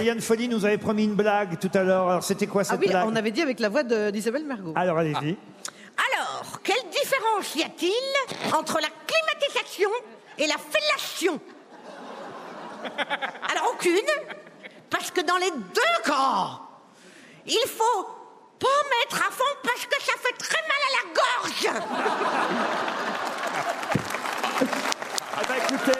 Eliane Folly nous avait promis une blague tout à l'heure. Alors, c'était quoi cette Ah oui, blague on avait dit avec la voix d'Isabelle Margot. Alors, allez-y. Ah. Alors, quelle différence y a-t-il entre la climatisation et la fellation? Alors, aucune, parce que dans les deux cas, il faut pas mettre à fond parce que ça fait très mal à la gorge. Ah, ah bah écoutez.